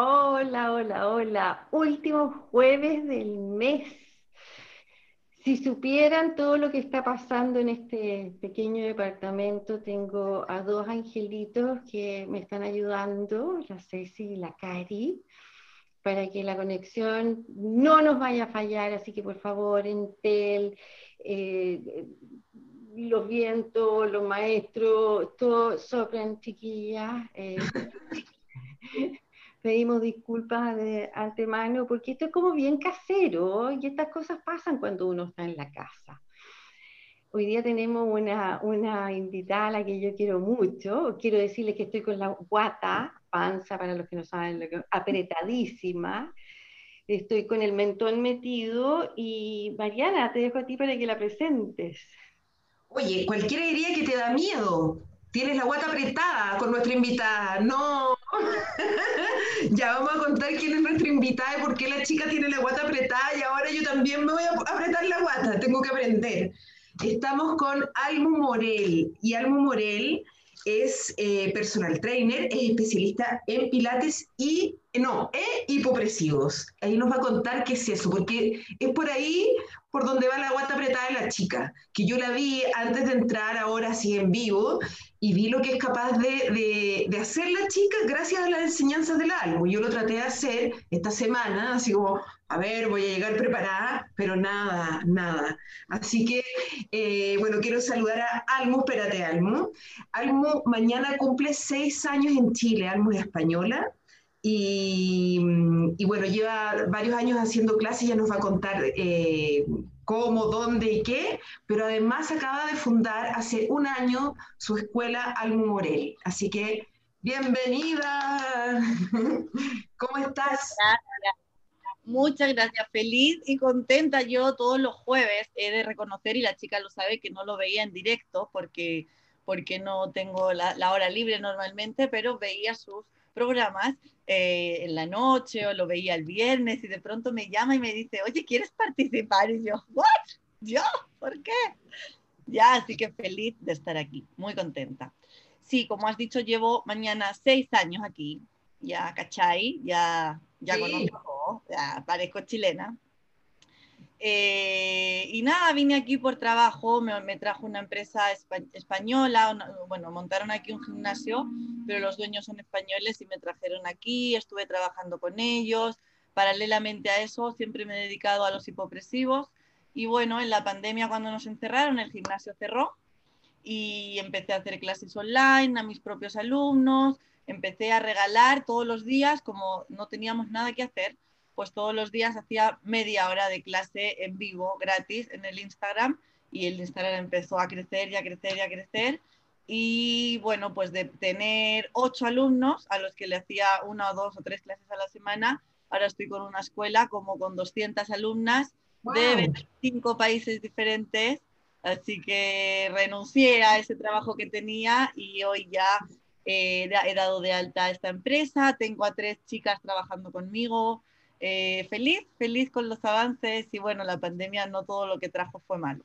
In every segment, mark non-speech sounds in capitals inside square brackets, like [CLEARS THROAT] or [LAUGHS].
Hola, hola, hola. Último jueves del mes. Si supieran todo lo que está pasando en este pequeño departamento, tengo a dos angelitos que me están ayudando, la Ceci y la Cari, para que la conexión no nos vaya a fallar. Así que por favor, Entel, eh, los vientos, los maestros, todo soplan chiquillas. Eh, [LAUGHS] pedimos disculpas de antemano porque esto es como bien casero y estas cosas pasan cuando uno está en la casa. Hoy día tenemos una, una invitada a la que yo quiero mucho. Quiero decirles que estoy con la guata, panza, para los que no saben, lo que, apretadísima. Estoy con el mentón metido y Mariana, te dejo a ti para que la presentes. Oye, cualquiera diría que te da miedo. Tienes la guata apretada con nuestra invitada. No. [LAUGHS] ya vamos a contar quién es nuestra invitada y por qué la chica tiene la guata apretada y ahora yo también me voy a apretar la guata. Tengo que aprender. Estamos con Almo Morel y Almo Morel es eh, personal trainer, es especialista en pilates y, no, hipopresivos. Ahí nos va a contar qué es eso, porque es por ahí por donde va la guata apretada de la chica, que yo la vi antes de entrar ahora así en vivo y vi lo que es capaz de, de, hacer la chica gracias a las enseñanzas del algo. Yo lo traté de hacer esta semana, así como, a ver, voy a llegar preparada, pero nada, nada. Así que, eh, bueno, quiero saludar a Almo, espérate, Almo. Almo mañana cumple seis años en Chile, Almo es española. Y, y, bueno, lleva varios años haciendo clases, ya nos va a contar eh, cómo, dónde y qué, pero además acaba de fundar hace un año su escuela Almo Morel. Así que, bienvenida. [LAUGHS] ¿Cómo estás? Gracias. Muchas gracias, feliz y contenta yo todos los jueves he de reconocer, y la chica lo sabe, que no lo veía en directo porque, porque no tengo la, la hora libre normalmente, pero veía sus programas eh, en la noche o lo veía el viernes y de pronto me llama y me dice, oye, ¿quieres participar? Y yo, ¿what? ¿Yo? ¿Por qué? Ya, así que feliz de estar aquí, muy contenta. Sí, como has dicho, llevo mañana seis años aquí, ya, ¿cachai? Ya, ya conozco, ya parezco chilena. Eh, y nada, vine aquí por trabajo, me, trajo una empresa española, bueno, montaron aquí un gimnasio, pero los dueños son españoles y me trajeron aquí, estuve trabajando con ellos. Paralelamente a eso, siempre me he dedicado a los hipopresivos. Y bueno, en la pandemia cuando nos encerraron, el gimnasio cerró y empecé a hacer clases online a mis propios alumnos, empecé a regalar todos los días, como no teníamos nada que hacer, pues todos los días hacía media hora de clase en vivo, gratis, en el Instagram, y el Instagram empezó a crecer y a crecer y a crecer. Y bueno, pues de tener ocho alumnos a los que le hacía una o dos o tres clases a la semana, ahora estoy con una escuela como con 200 alumnas de 25 países diferentes. Así que renuncié a ese trabajo que tenía y hoy ya eh, he dado de alta a esta empresa. Tengo a tres chicas trabajando conmigo. Eh, feliz, feliz con los avances y bueno, la pandemia no todo lo que trajo fue malo.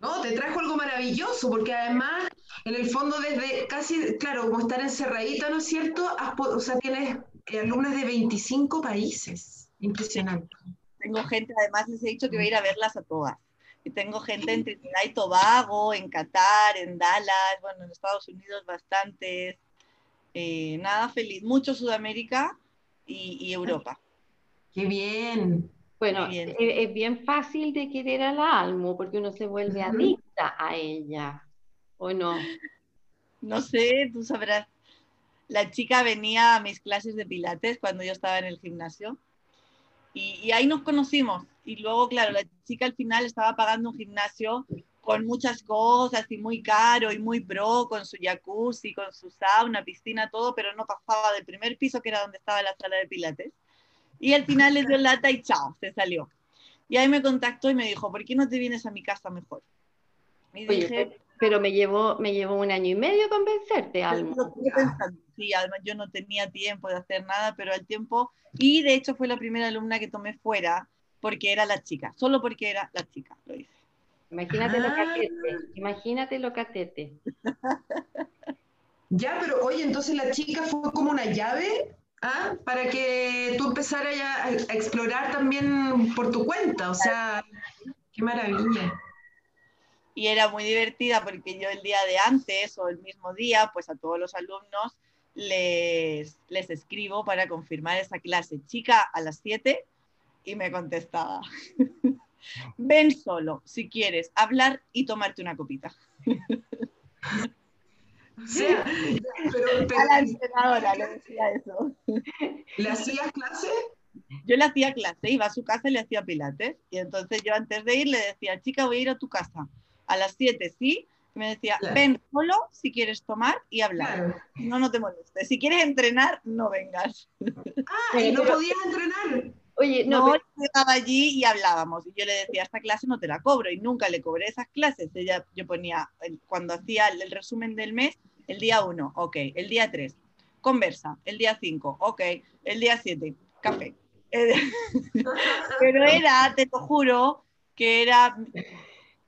No, te trajo algo maravilloso, porque además, en el fondo, desde casi, claro, como estar encerradita, ¿no es cierto? o sea, tienes eh, alumnos de 25 países. Impresionante. Tengo gente, además les he dicho que voy a ir a verlas a todas. Y tengo gente en Trinidad y Tobago, en Qatar, en Dallas, bueno, en Estados Unidos bastantes. Eh, nada, feliz. Mucho Sudamérica y Europa. Qué bien. Bueno, Es, bien fácil de querer a la alma porque uno se vuelve adicta a ella, ¿o no? No sé, tú sabrás. La chica venía a mis clases de pilates cuando yo estaba en el gimnasio y, ahí nos conocimos. Y luego, claro, la chica al final estaba pagando un gimnasio con muchas cosas y muy caro y muy pro, con su jacuzzi, con su sauna, piscina, todo, pero no pasaba del primer piso que era donde estaba la sala de pilates. Y al final le dio lata y chao, se salió. Y ahí me contactó y me dijo, ¿por qué no te vienes a mi casa mejor? Y dije, pero me llevó, me llevó un año y medio convencerte, Alma. Sí, además yo no tenía tiempo de hacer nada, pero al tiempo, y de hecho fue la primera alumna que tomé fuera porque era la chica, solo porque era la chica, lo hice. Imagínate lo ah. catete, imagínate lo catete. [LAUGHS] ya, pero oye, entonces la chica fue como una llave ¿ah? para que tú empezaras a, explorar también por tu cuenta. O sea, qué maravilla. Y era muy divertida porque yo el día de antes o el mismo día, pues a todos los alumnos les, les escribo para confirmar esa clase. Chica, a las 7 y me contestaba. [LAUGHS] Ven solo, si quieres, hablar y tomarte una copita. [LAUGHS] O sea, pero, [LAUGHS] pero- A la entrenadora le decía eso. [LAUGHS] ¿le hacías clase? Yo le hacía clase, iba a su casa y le hacía pilates. Y entonces yo antes de ir le decía, chica, voy a ir a tu casa. A las 7, sí. Y me decía, Claro. ven solo si quieres tomar y hablar. Claro. No, no te molestes. Si quieres entrenar, no vengas. Ah, [LAUGHS] y no podías entrenar. Oye, no, No, pero- llegaba allí y hablábamos. Y yo le decía, esta clase no te la cobro. Y nunca le cobré esas clases. Ella, yo ponía, el- cuando hacía el, resumen del mes, el día 1, ok. El día 3, conversa. El día 5, ok. El día 7, café. Eh, [LAUGHS] Pero era, te lo juro, que era,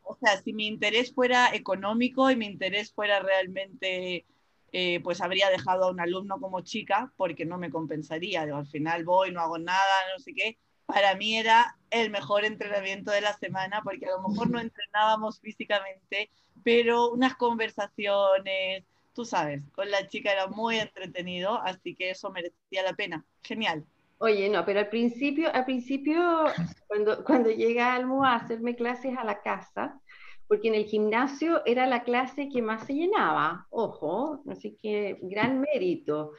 o sea, si mi interés fuera económico y mi interés fuera realmente, eh, pues habría dejado a un alumno como chica porque no me compensaría. Digo, al final voy, no hago nada, no sé qué. Para mí era el mejor entrenamiento de la semana porque a lo mejor no [LAUGHS] entrenábamos físicamente, pero unas conversaciones, tú sabes, con la chica era muy entretenido, así que eso merecía la pena. Genial. Oye, no, pero al principio, al principio, cuando, cuando llega Almo a hacerme clases a la casa, porque en el gimnasio era la clase que más se llenaba, ojo, así que gran mérito.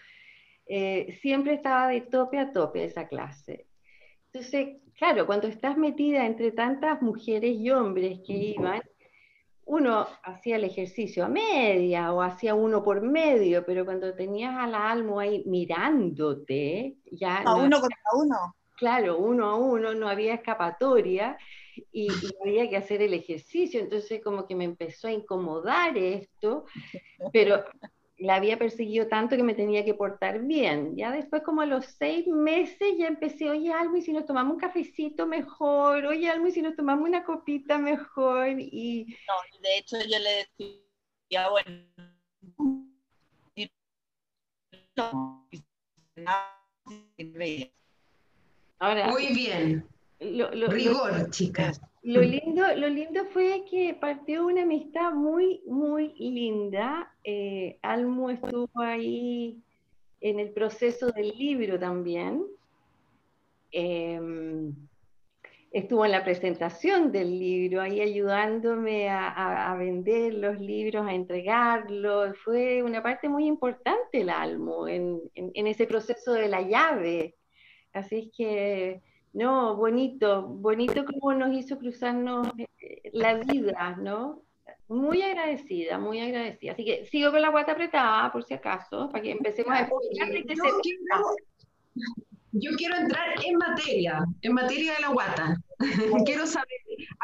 Eh, siempre estaba de tope a tope esa clase. Entonces, claro, cuando estás metida entre tantas mujeres y hombres que iban, uno hacía el ejercicio a media o hacía uno por medio, pero cuando tenías a la almo ahí mirándote, ya A no- uno contra uno. claro, uno a uno, no había escapatoria y, y había que hacer el ejercicio, entonces como que me empezó a incomodar esto, pero la había perseguido tanto que me tenía que portar bien. Ya después, como a los seis meses, ya empecé, oye, Almo, y si nos tomamos un cafecito mejor, oye, Almo, y si nos tomamos una copita mejor, y No, de hecho yo le decía, bueno, y no, y nada, ahora, Muy bien. Lo, lo- lo- Rigor, chicas. Lo lindo, lo lindo fue que partió una amistad muy, muy linda. Eh, Almo estuvo ahí en el proceso del libro también. Eh, estuvo en la presentación del libro, ahí ayudándome a, a- a vender los libros, a entregarlos. Fue una parte muy importante el Almo en, en- en ese proceso de la llave. Así es que, no, bonito, bonito como nos hizo cruzarnos eh, la vida, ¿no? Muy agradecida, muy agradecida. Así que sigo con la guata apretada, por si acaso, para que empecemos a explicar de qué Yo se quiero, yo quiero entrar en materia, en materia de la guata. [LAUGHS] quiero saber,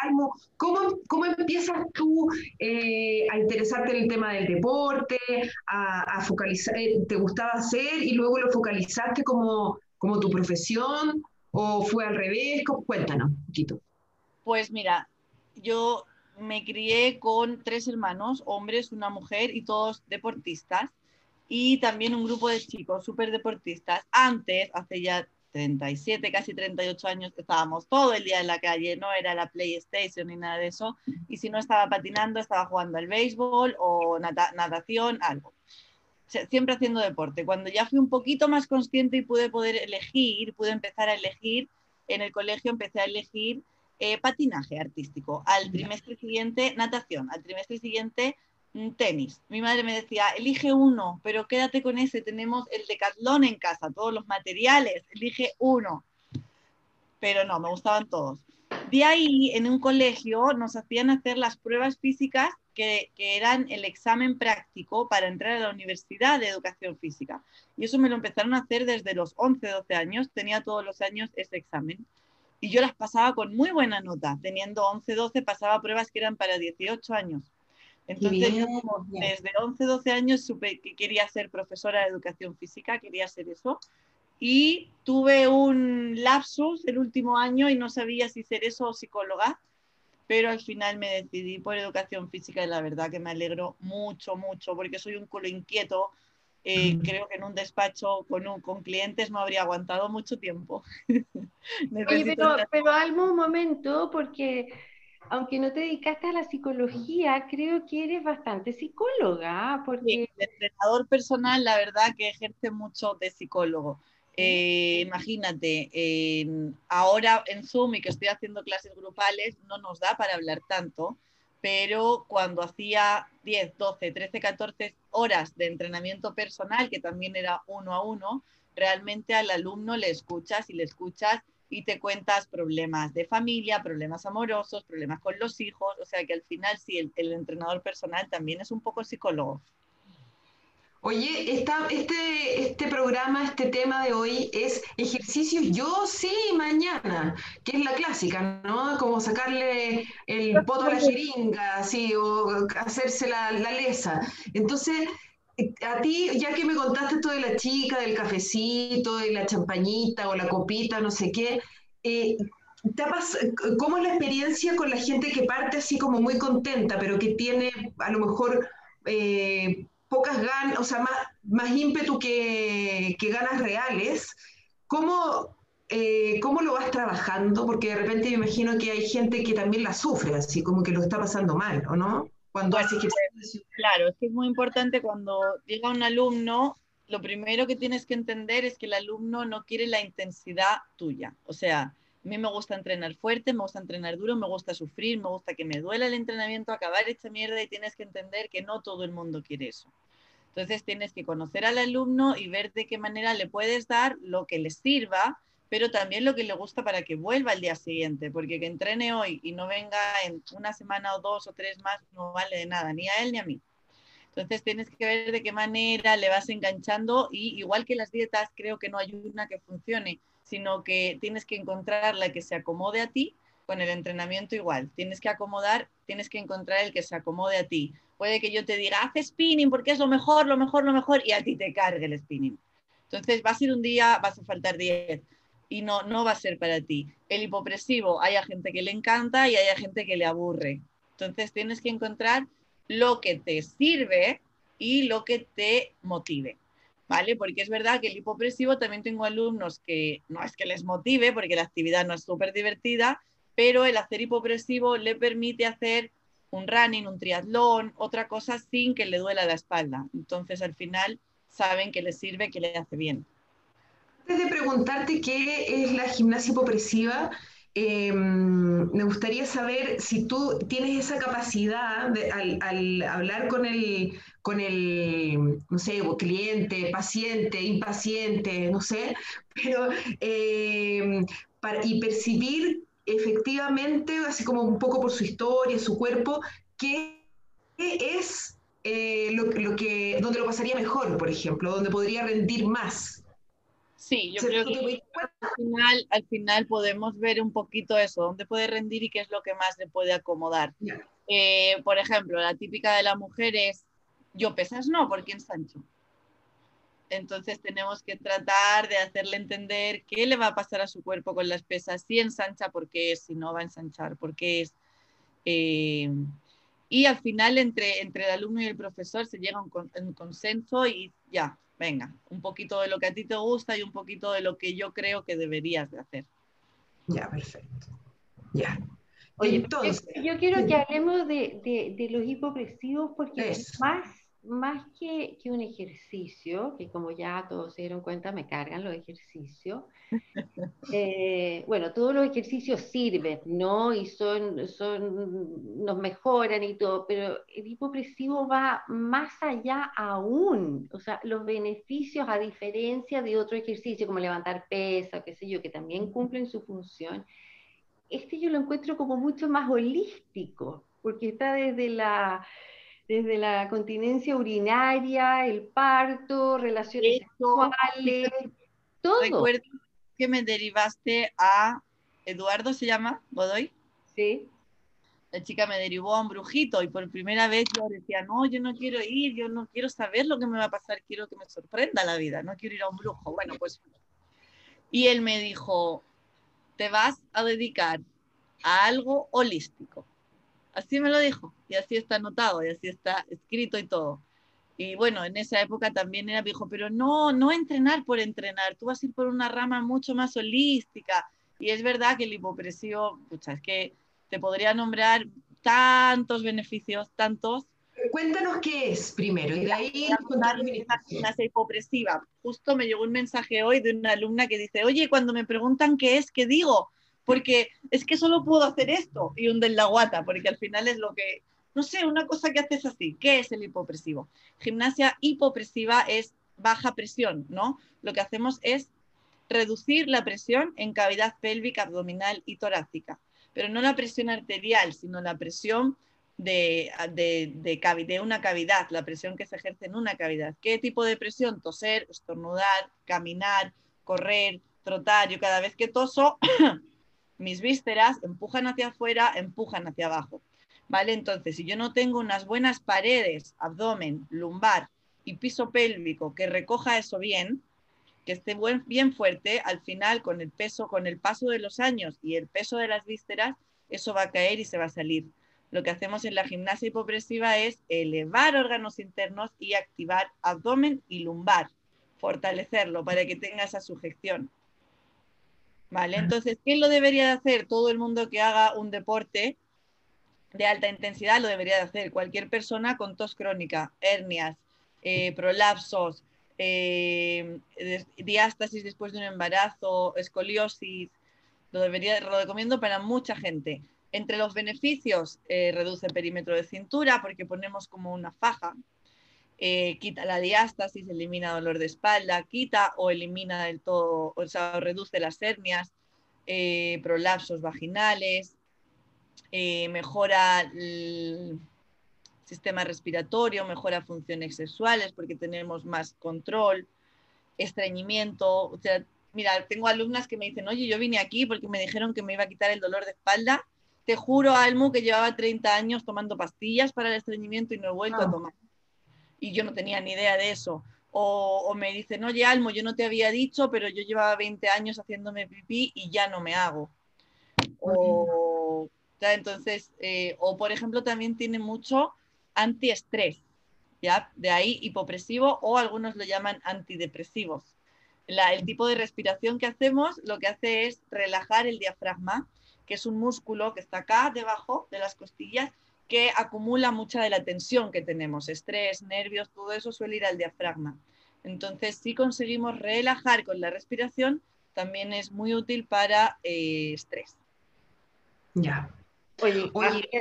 Almo, ¿cómo, cómo empiezas tú eh, a interesarte en el tema del deporte, a, a focalizar, eh, te gustaba hacer y luego lo focalizaste como, como tu profesión o fue al revés? Cu- Cuéntanos un. Pues mira, yo me crié con tres hermanos, hombres, una mujer y todos deportistas. Y también un grupo de chicos súper deportistas. Antes, hace ya 37, casi 38 años, estábamos todo el día en la calle, no era la PlayStation ni nada de eso. Y si no estaba patinando, estaba jugando al béisbol o nata- natación, algo. Sea, siempre haciendo deporte. Cuando ya fui un poquito más consciente y pude poder elegir, pude empezar a elegir, en el colegio empecé a elegir eh, patinaje artístico, al trimestre siguiente natación, al trimestre siguiente mm, tenis. Mi madre me decía, elige uno, pero quédate con ese, tenemos el decatlón en casa, todos los materiales, elige uno. Pero no, me gustaban todos. De ahí, en un colegio, nos hacían hacer las pruebas físicas que, que eran el examen práctico para entrar a la Universidad de Educación Física. Y eso me lo empezaron a hacer desde los 11, 12 años, tenía todos los años ese examen y yo las pasaba con muy buena nota. Teniendo 11, 12, pasaba pruebas que eran para 18 años. Entonces, yo bien, como bien. desde 11, 12 años supe que quería ser profesora de educación física, quería hacer eso. Y tuve un lapsus el último año y no sabía si ser eso o psicóloga, pero al final me decidí por educación física y la verdad que me alegro mucho, mucho, porque soy un culo inquieto eh, creo que en un despacho con, con clientes no habría aguantado mucho tiempo. [LAUGHS] Oye, pero, pero un momento, porque aunque no te dedicaste a la psicología, creo que eres bastante psicóloga. Porque... el entrenador personal, la verdad, que ejerce mucho de psicólogo. Eh, imagínate, ahora en Zoom y que estoy haciendo clases grupales, no nos da para hablar tanto, pero cuando hacía 10, 12, 13, 14 horas de entrenamiento personal, que también era uno a uno, realmente al alumno le escuchas y le escuchas y te cuentas problemas de familia, problemas amorosos, problemas con los hijos, o sea que al final sí, el, el entrenador personal también es un poco psicólogo. Oye, esta, este, este programa, este tema de hoy es ejercicios yo sí mañana, que es la clásica, ¿no? Como sacarle el poto a la jeringa, así, o hacerse la, la lesa. Entonces, a ti, ya que me contaste esto de la chica, del cafecito, de la champañita o la copita, no sé qué, eh, ¿cómo es la experiencia con la gente que parte así como muy contenta, pero que tiene a lo mejor... Eh, pocas ganas, o sea, más, más ímpetu que, ganas reales, ¿cómo, eh, ¿cómo lo vas trabajando? Porque de repente me imagino que hay gente que también la sufre, así como que lo está pasando mal, ¿o no? Cuando hace Claro, es que es muy importante cuando llega un alumno, lo primero que tienes que entender es que el alumno no quiere la intensidad tuya. O sea, a mí me gusta entrenar fuerte, me gusta entrenar duro, me gusta sufrir, me gusta que me duela el entrenamiento, acabar esta mierda y tienes que entender que no todo el mundo quiere eso. Entonces tienes que conocer al alumno y ver de qué manera le puedes dar lo que le sirva, pero también lo que le gusta para que vuelva al día siguiente, porque que entrene hoy y no venga en una semana o dos o tres más no vale de nada, ni a él ni a mí. Entonces tienes que ver de qué manera le vas enganchando y igual que las dietas, creo que no hay una que funcione, sino que tienes que encontrar la que se acomode a ti, con el entrenamiento igual, tienes que acomodar, tienes que encontrar el que se acomode a ti. Puede que yo te diga, haz spinning porque es lo mejor, lo mejor, lo mejor, y a ti te cargue el spinning. Entonces vas a ir un día, vas a faltar 10 y no, no va a ser para ti. El hipopresivo, hay gente que le encanta y hay gente que le aburre. Entonces tienes que encontrar lo que te sirve y lo que te motive. ¿Vale? Porque es verdad que el hipopresivo también tengo alumnos que no es que les motive porque la actividad no es súper divertida, pero el hacer hipopresivo le permite hacer un running, un triatlón, otra cosa sin que le duela la espalda. Entonces, al final, saben que le sirve, que le hace bien. Antes de preguntarte qué es la gimnasia hipopresiva, em, me gustaría saber si tú tienes esa capacidad al, hablar con el, con el, no sé, cliente, paciente, impaciente, no sé, [LAUGHS] pero em, para, y percibir efectivamente, así como un poco por su historia, su cuerpo, qué es eh, lo, lo, que, donde lo pasaría mejor, por ejemplo, donde podría rendir más. Sí, yo creo que al final, al final podemos ver un poquito eso, dónde puede rendir y qué es lo que más le puede acomodar. Eh, por ejemplo, la típica de la mujer es, yo pesas no, porque ensancho. Entonces tenemos que tratar de hacerle entender qué le va a pasar a su cuerpo con las pesas, si ensancha, por qué es, si no va a ensanchar, por qué es. Eh, y al final entre, entre el alumno y el profesor se llega a un, consenso y ya, venga, un poquito de lo que a ti te gusta y un poquito de lo que yo creo que deberías de hacer. Ya, perfecto. Ya. Oye, Entonces, yo, quiero que hablemos de, de, los hipopresivos porque es más más que, que, un ejercicio, que como ya todos se dieron cuenta, me cargan los ejercicios. [LAUGHS] Eh, bueno, todos los ejercicios sirven, ¿no? Y son, son, nos mejoran y todo, pero el hipopresivo va más allá aún. O sea, los beneficios, a diferencia de otro ejercicio como levantar pesa, qué sé yo, que también cumplen su función, este yo lo encuentro como mucho más holístico, porque está desde la desde la continencia urinaria, el parto, relaciones sexuales, todo. Recuerdo que me derivaste a Eduardo, ¿se llama? ¿Godoy? Sí. La chica me derivó a un brujito y por primera vez yo decía, no, yo no quiero ir, yo no quiero saber lo que me va a pasar, quiero que me sorprenda la vida, no quiero ir a un brujo. Bueno, pues... Y él me dijo, te vas a dedicar a algo holístico. Así me lo dijo y así está anotado y así está escrito y todo. Y bueno, en esa época también era, dijo, pero no, no entrenar por entrenar, tú vas a ir por una rama mucho más holística. Y es verdad que el hipopresivo, pucha, es que te podría nombrar tantos beneficios, tantos. Cuéntanos qué es primero y de ahí la hipopresiva. Justo me llegó un mensaje hoy de una alumna que dice, oye, cuando me preguntan qué es, ¿qué digo? Porque es que solo puedo hacer esto y hunden la guata, porque al final es lo que no sé, una cosa que haces así. ¿Qué es el hipopresivo? Gimnasia hipopresiva es baja presión, ¿no? Lo que hacemos es reducir la presión en cavidad pélvica, abdominal y torácica, pero no la presión arterial, sino la presión de, de, una cavidad, la presión que se ejerce en una cavidad. ¿Qué tipo de presión? Toser, estornudar, caminar, correr, trotar. Yo cada vez que toso, [CLEARS THROAT] mis vísceras empujan hacia afuera, empujan hacia abajo. ¿vale? Entonces, si yo no tengo unas buenas paredes, abdomen, lumbar y piso pélvico que recoja eso bien, que esté bien fuerte, al final con el peso, con el paso de los años y el peso de las vísceras, eso va a caer y se va a salir. Lo que hacemos en la gimnasia hipopresiva es elevar órganos internos y activar abdomen y lumbar, fortalecerlo para que tenga esa sujeción. ¿Vale? Entonces, ¿qué lo debería de hacer todo el mundo que haga un deporte de alta intensidad lo debería de hacer cualquier persona con tos crónica, hernias, eh, prolapsos, eh, diástasis después de un embarazo, escoliosis, lo, debería, lo recomiendo para mucha gente. Entre los beneficios, eh, reduce el perímetro de cintura porque ponemos como una faja, quita la diástasis, elimina dolor de espalda, quita o elimina del todo, o sea, reduce las hernias, prolapsos vaginales, eh, mejora el sistema respiratorio, mejora funciones sexuales porque tenemos más control, estreñimiento. O sea, mira, tengo alumnas que me dicen, oye, yo vine aquí porque me dijeron que me iba a quitar el dolor de espalda. Te juro, Almu, que llevaba 30 años tomando pastillas para el estreñimiento y no he vuelto a ah. tomar. Y yo no tenía ni idea de eso. O, me dicen, oye, Almo, yo no te había dicho, pero yo llevaba 20 años haciéndome pipí y ya no me hago. O, entonces, eh, o por ejemplo, también tiene mucho antiestrés, ¿ya? De ahí hipopresivo o algunos lo llaman antidepresivos. el tipo de respiración que hacemos lo que hace es relajar el diafragma, que es un músculo que está acá debajo de las costillas que acumula mucha de la tensión que tenemos, estrés, nervios, todo eso suele ir al diafragma. Entonces, si conseguimos relajar con la respiración, también es muy útil para eh, estrés. Ya, Oye,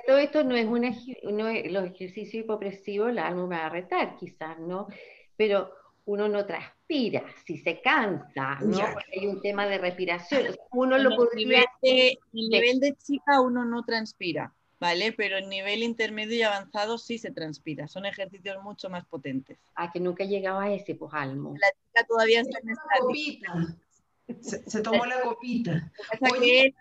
todo esto no es, una, no los ejercicios hipopresivos, la alma me va a retar quizás, ¿no? Pero uno no transpira, si se cansa, ¿no? Hay un tema de respiración. Uno lo podría... El nivel, de, chica uno no transpira, ¿vale? Pero en nivel intermedio y avanzado sí se transpira. Son ejercicios mucho más potentes. Ah, que nunca llegaba a ese, pues, Almo. La chica todavía está en esta... Se, tomó la copita.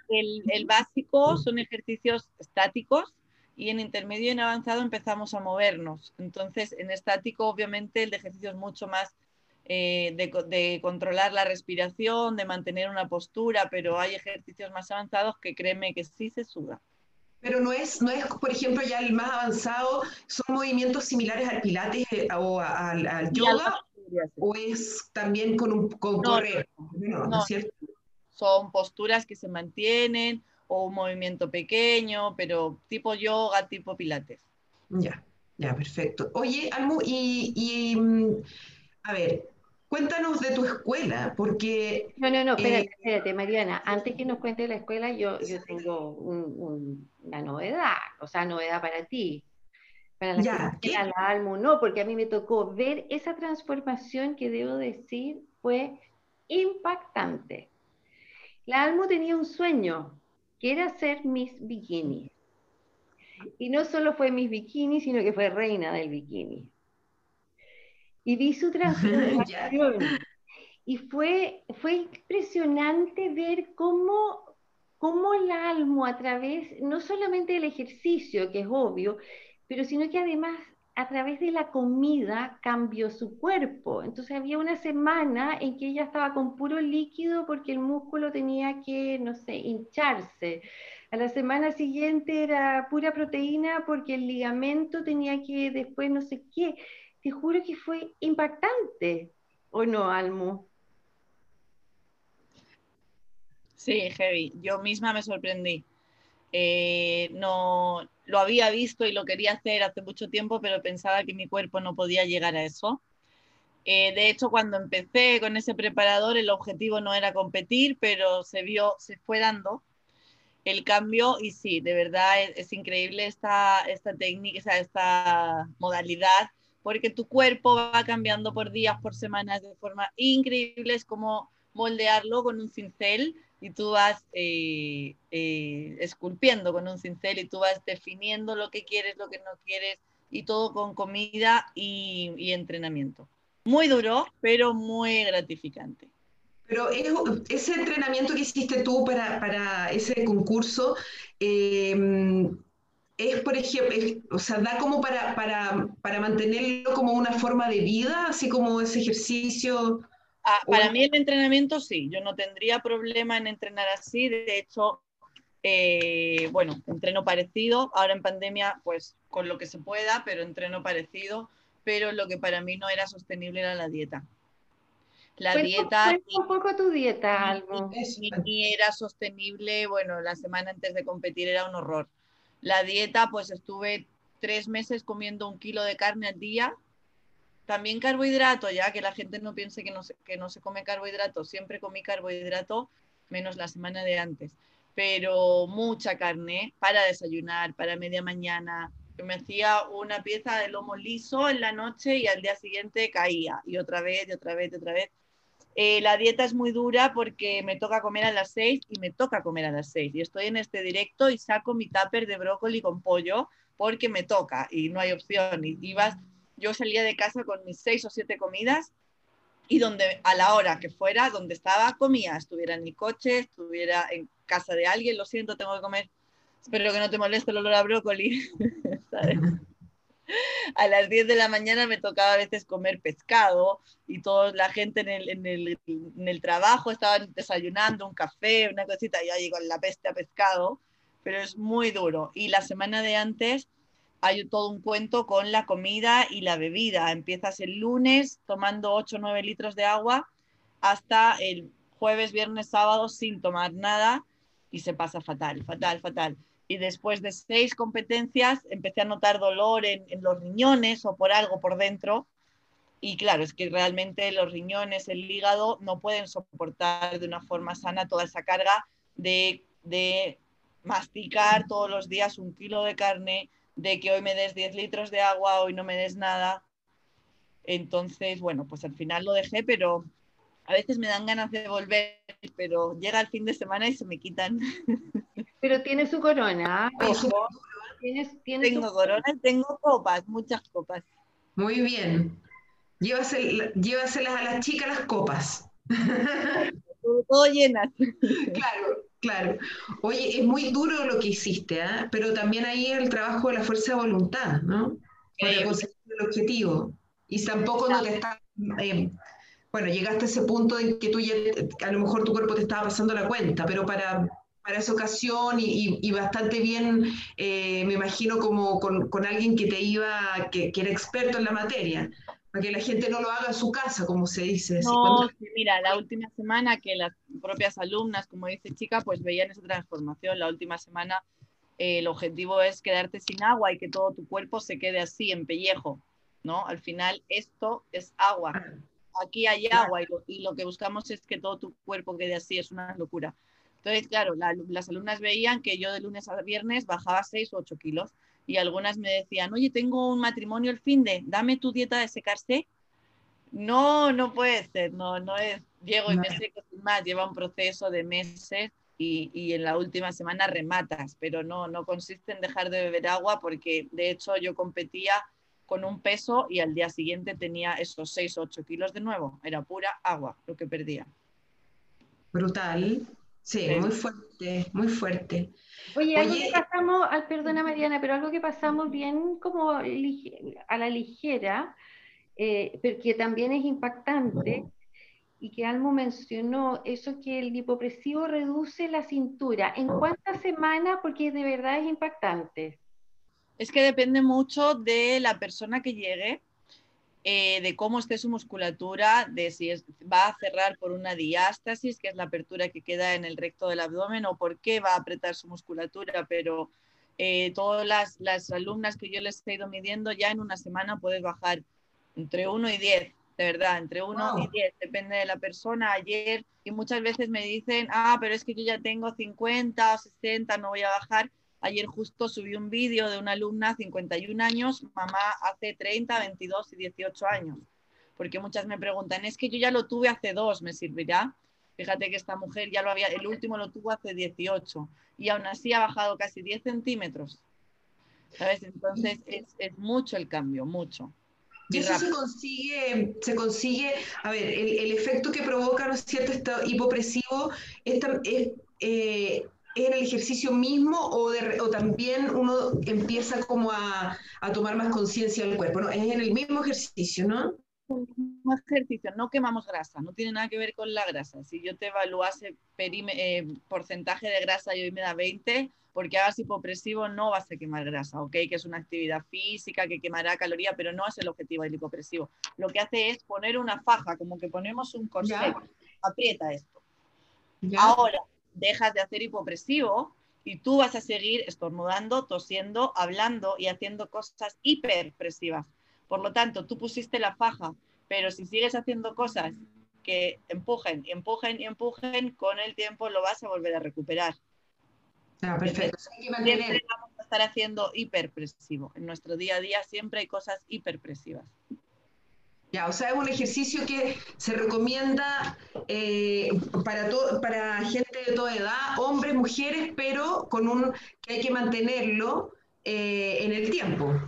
el, básico son ejercicios estáticos y en intermedio y en avanzado empezamos a movernos. Entonces, en estático, obviamente, el de ejercicio es mucho más eh, de, controlar la respiración, de mantener una postura, pero hay ejercicios más avanzados que créeme que sí se suda. Pero no es, no es, por ejemplo, ya el más avanzado, son movimientos similares al pilates eh, o al yoga o es también con, un, con correr? No, Son posturas que se mantienen o un movimiento pequeño, pero tipo yoga, tipo pilates. Ya, ya, perfecto. Oye, Almu, y, mm, a ver, cuéntanos de tu escuela, porque... No, no, no, espérate, eh, espérate, Mariana. Antes que nos cuente la escuela, yo, yo tengo una novedad, o sea, novedad para ti para la ya, la alma no, porque a mí me tocó ver esa transformación que debo decir fue impactante. La alma tenía un sueño, que era ser Miss Bikini. Y no solo fue Miss Bikini, sino que fue reina del bikini. Y vi su [LAUGHS] transformación. y fue, fue impresionante ver cómo, cómo la alma a través, no solamente del ejercicio, que es obvio, pero sino que además a través de la comida cambió su cuerpo. Entonces había una semana en que ella estaba con puro líquido porque el músculo tenía que, no sé, hincharse. A la semana siguiente era pura proteína porque el ligamento tenía que después no sé qué. Te juro que fue impactante, ¿o no, Almo? Sí, heavy. Yo misma me sorprendí. Eh, no lo había visto y lo quería hacer hace mucho tiempo, pero pensaba que mi cuerpo no podía llegar a eso. Eh, de hecho, cuando empecé con ese preparador, el objetivo no era competir, pero se vio, se fue dando el cambio y sí, de verdad es, increíble esta, esta técnica, esta modalidad, porque tu cuerpo va cambiando por días, por semanas, de forma increíble, es como moldearlo con un cincel y tú vas eh, eh, esculpiendo con un cincel y tú vas definiendo lo que quieres, lo que no quieres y todo con comida y entrenamiento. Muy duro, pero muy gratificante. Pero ese entrenamiento que hiciste tú para, ese concurso, eh, es, por ejemplo, o sea, da como para, para, mantenerlo como una forma de vida, así como ese ejercicio. Ah, para mí el entrenamiento sí, yo no tendría problema en entrenar así, de hecho, eh, bueno, entreno parecido, ahora en pandemia, pues con lo que se pueda, pero entreno parecido, pero lo que para mí no era sostenible era la dieta. La dieta... un poco tu dieta, algo. Ni, era sostenible, bueno, la semana antes de competir era un horror. La dieta, pues estuve tres meses comiendo un kilo de carne al día. También carbohidrato, ya que la gente no piense que no se, que no se come carbohidrato. Siempre comí carbohidrato, menos la semana de antes. Pero mucha carne para desayunar, para media mañana, me hacía una pieza de lomo liso en la noche y al día siguiente caía y otra vez y otra vez y otra vez. Eh, la dieta es muy dura porque me toca comer a las 6 y me toca comer a las 6. Y estoy en este directo y saco mi tupper de brócoli con pollo porque me toca y no hay opción. Y ibas, yo salía de casa con mis 6 o 7 comidas y donde a la hora que fuera, donde estaba, comía. Estuviera en mi coche, estuviera en casa de alguien, lo siento, tengo que comer. Espero que no te moleste el olor a brócoli. [LAUGHS] a las 10 de la mañana me tocaba a veces comer pescado y toda la gente en el, en el, en el trabajo estaban desayunando un café, una cosita, y ahí con la peste a pescado, pero es muy duro. Y la semana de antes hay todo un cuento con la comida y la bebida. Empiezas el lunes tomando 8 o 9 litros de agua hasta el jueves, viernes, sábado sin tomar nada y se pasa fatal, fatal, fatal y después de seis competencias empecé a notar dolor en, los riñones o por algo por dentro. Y claro, es que realmente los riñones, el hígado no pueden soportar de una forma sana toda esa carga de, de masticar todos los días un kilo de carne, de que hoy me des 10 litros de agua, hoy no me des nada. Entonces, bueno, pues al final lo dejé, pero a veces me dan ganas de volver, pero llega el fin de semana y se me quitan. [LAUGHS] Pero tiene su corona. tengo corona y tengo copas, muchas copas. Muy bien. llévaselas a las chicas las copas. Todo, llenas. Claro, claro. Oye, es muy duro lo que hiciste, ¿eh? pero también ahí el trabajo de la fuerza de voluntad, ¿no? Para conseguir el objetivo. Y tampoco no te está... Eh, bueno, llegaste a ese punto en que tú ya, a lo mejor tu cuerpo te estaba pasando la cuenta, pero para para esa ocasión y, bastante bien, eh, me imagino, como con, alguien que te iba, que, era experto en la materia, para que la gente no lo haga en su casa, como se dice. No, mira, la última semana que las propias alumnas, como dice chica, pues veían esa transformación. La última semana eh, el objetivo es quedarte sin agua y que todo tu cuerpo se quede así, en pellejo, ¿no? Al final esto es agua. Ah. Aquí hay agua y y lo que buscamos es que todo tu cuerpo quede así, es una locura. Entonces, claro, las alumnas veían que yo de lunes a viernes bajaba 6 o 8 kilos y algunas me decían, oye, tengo un matrimonio el fin de, dame tu dieta de secarse. No, no puede ser, no, no es, llego y me seco sin más, lleva un proceso de meses y, y, en la última semana rematas, pero no, no consiste en dejar de beber agua porque de hecho yo competía con un peso y al día siguiente tenía esos 6 o 8 kilos de nuevo, era pura agua lo que perdía. Brutal. Sí, muy fuerte, muy fuerte. Oye, algo que pasamos, perdona Mariana, pero algo que pasamos bien como a la ligera, eh, porque también es impactante, y que Almo mencionó, eso que el lipopresivo reduce la cintura. ¿En cuántas semanas? Porque de verdad es impactante. Es que depende mucho de la persona que llegue eh, de cómo esté su musculatura, de si va a cerrar por una diástasis, que es la apertura que queda en el recto del abdomen, o por qué va a apretar su musculatura, pero eh, todas las, las, alumnas que yo les he ido midiendo, ya en una semana puedes bajar entre 1 y 10, de verdad, entre 1 y 10, depende de la persona. Ayer, y muchas veces me dicen, ah, pero es que yo ya tengo 50 o 60, no voy a bajar Ayer justo subí un vídeo de una alumna, 51 años, mamá hace 30, 22 y 18 años. Porque muchas me preguntan, es que yo ya lo tuve hace dos, ¿me servirá? Fíjate que esta mujer ya lo había, el último lo tuvo hace 18 y aún así ha bajado casi 10 centímetros. ¿Sabes? Entonces es, es mucho el cambio, mucho. Y eso se consigue, se consigue, a ver, el, efecto que provoca, ¿no es cierto?, este hipopresivo es, es eh, en el ejercicio mismo o, o también uno empieza como a, a tomar más conciencia del cuerpo? ¿no? Es en el mismo ejercicio, ¿no? mismo ejercicio, no quemamos grasa, no tiene nada que ver con la grasa. Si yo te evaluase eh, porcentaje de grasa y hoy me da 20, porque hagas hipopresivo no vas a quemar grasa, ¿ok? Que es una actividad física que quemará caloría, pero no es el objetivo del hipopresivo. Lo que hace es poner una faja, como que ponemos un corset, aprieta esto. Ahora, dejas de hacer hipopresivo y tú vas a seguir estornudando, tosiendo, hablando y haciendo cosas hiperpresivas. Por lo tanto, tú pusiste la faja, pero si sigues haciendo cosas que empujen, empujen y empujen, con el tiempo lo vas a volver a recuperar. Ah, perfecto. Siempre vamos a estar haciendo hiperpresivo. En nuestro día a día siempre hay cosas hiperpresivas. Ya, o sea, es un ejercicio que se recomienda eh, para, para gente de toda edad, hombres, mujeres, pero con un que hay que mantenerlo eh, en el tiempo.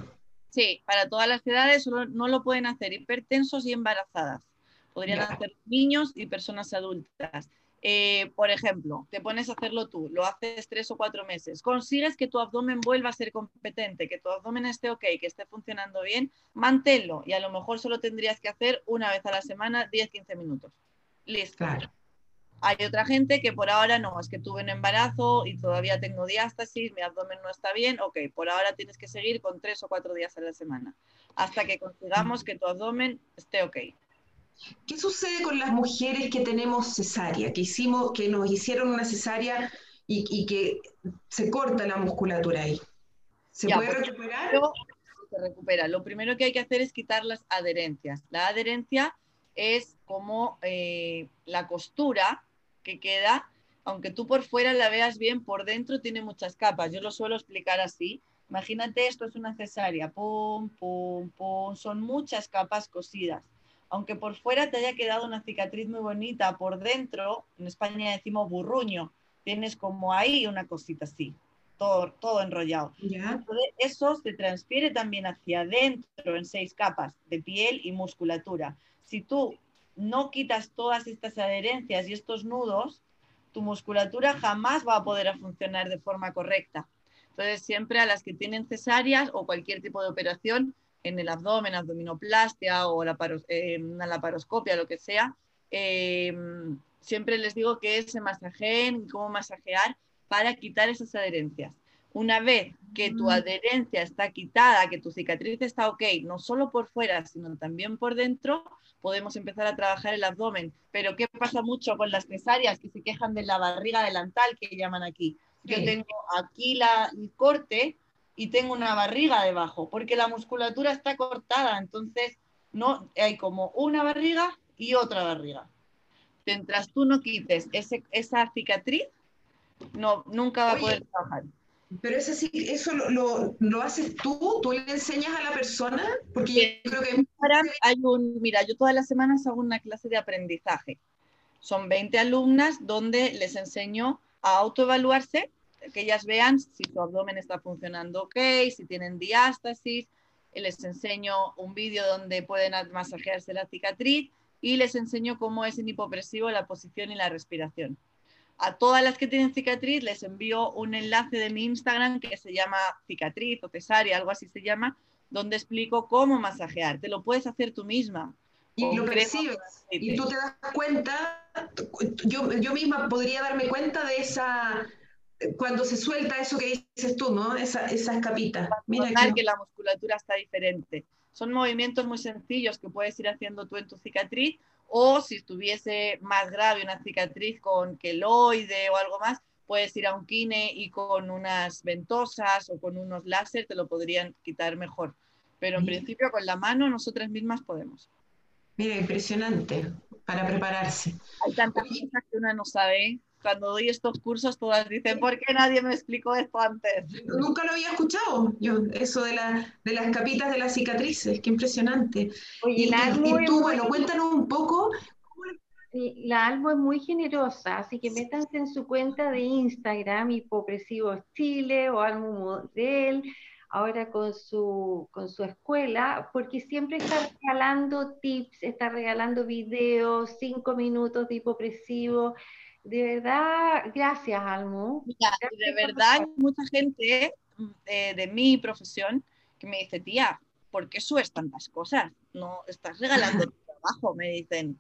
Sí, para todas las edades no lo pueden hacer hipertensos y embarazadas. Podrían hacer niños y personas adultas. Eh, por ejemplo, te pones a hacerlo tú, lo haces tres o cuatro meses, consigues que tu abdomen vuelva a ser competente, que tu abdomen esté ok, que esté funcionando bien, manténlo y a lo mejor solo tendrías que hacer una vez a la semana 10-15 minutos. Listo. Hay otra gente que por ahora no, es que tuve un embarazo y todavía tengo diástasis, mi abdomen no está bien, ok, por ahora tienes que seguir con tres o cuatro días a la semana, hasta que consigamos que tu abdomen esté ok. ¿Qué sucede con las mujeres que tenemos cesárea, que, hicimos, que nos hicieron una cesárea y, que se corta la musculatura ahí? ¿Se puede pues, recuperar? Se recupera. Lo primero que hay que hacer es quitar las adherencias. La adherencia es como eh, la costura que queda, aunque tú por fuera la veas bien, por dentro tiene muchas capas. Yo lo suelo explicar así. Imagínate esto es una cesárea, pum, pum, pum, son muchas capas cosidas aunque por fuera te haya quedado una cicatriz muy bonita, por dentro, en España decimos burruño, tienes como ahí una cosita así, todo, todo enrollado. eso se transfiere también hacia adentro en seis capas de piel y musculatura. Si tú no quitas todas estas adherencias y estos nudos, tu musculatura jamás va a poder funcionar de forma correcta. Entonces, siempre a las que tienen cesáreas o cualquier tipo de operación, en el abdomen, abdominoplastia o la eh, una laparoscopia, lo que sea, em, siempre les digo que se masajeen, cómo masajear para quitar esas adherencias. Una vez que tu mm. adherencia está quitada, que tu cicatriz está ok, no solo por fuera, sino también por dentro, podemos empezar a trabajar el abdomen. Pero ¿qué pasa mucho con las cesáreas que se quejan de la barriga delantal que llaman aquí? Yo tengo aquí la, el corte, y tengo una barriga debajo, porque la musculatura está cortada, entonces no hay como una barriga y otra barriga. Mientras tú no quites ese, esa cicatriz, no, nunca va a poder trabajar. Pero eso, sí, eso lo, lo, haces tú, tú le enseñas a la persona, porque yo creo que... Hay un, mira, yo todas las semanas hago una clase de aprendizaje. Son 20 alumnas donde les enseño a autoevaluarse que ellas vean si su abdomen está funcionando ok, si tienen diástasis. Les enseño un vídeo donde pueden masajearse la cicatriz y les enseño cómo es en hipopresivo la posición y la respiración. A todas las que tienen cicatriz les envío un enlace de mi Instagram que se llama cicatriz o cesárea, algo así se llama, donde explico cómo masajear. Te lo puedes hacer tú misma. Y lo. Y tú te das cuenta, yo, yo misma podría darme cuenta de esa cuando se suelta eso que dices tú, ¿no? Esa, esas capitas. Mira que, la musculatura está diferente. Son movimientos muy sencillos que puedes ir haciendo tú en tu cicatriz o si estuviese más grave una cicatriz con queloide o algo más, puedes ir a un kine y con unas ventosas o con unos láser te lo podrían quitar mejor. Pero en principio con la mano nosotras mismas podemos. Mira, impresionante para prepararse. Hay tantas cosas que una no sabe. Cuando doy estos cursos todas dicen, ¿por qué nadie me explicó esto antes? Nunca lo había escuchado yo, eso de, la, de las capitas de las cicatrices, qué impresionante. y, y, tú, bueno, cuéntanos un poco la Almo es muy generosa, así que métanse en su cuenta de Instagram, Hipopresivos Chile o Almo Model, ahora con su, con su escuela, porque siempre está regalando tips, está regalando videos, cinco minutos de hipopresivo. De verdad, gracias, Almo. de verdad, hay mucha gente eh, de mi profesión que me dice, tía, ¿por qué subes tantas cosas? No, estás regalando [LAUGHS] tu trabajo, me dicen.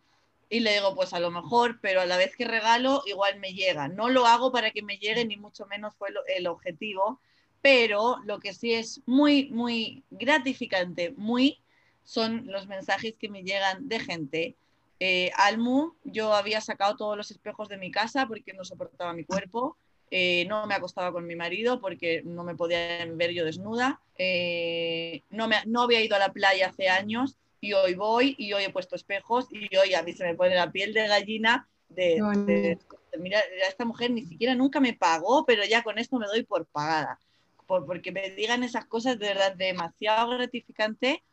Y le digo, pues a lo mejor, pero a la vez que regalo, igual me llega. No lo hago para que me llegue, ni mucho menos fue el objetivo, pero lo que sí es muy, muy gratificante, muy, son los mensajes que me llegan de gente. Eh, Almu, yo había sacado todos los espejos de mi casa porque no soportaba mi cuerpo. Eh, no me acostaba con mi marido porque no me podía ver yo desnuda. Eh, no, me, no había ido a la playa hace años y hoy voy y hoy he puesto espejos y hoy a mí se me pone la piel de gallina de, mira, esta mujer ni siquiera nunca me pagó, pero ya con esto me doy por pagada. Por, porque me digan esas cosas de verdad demasiado gratificante.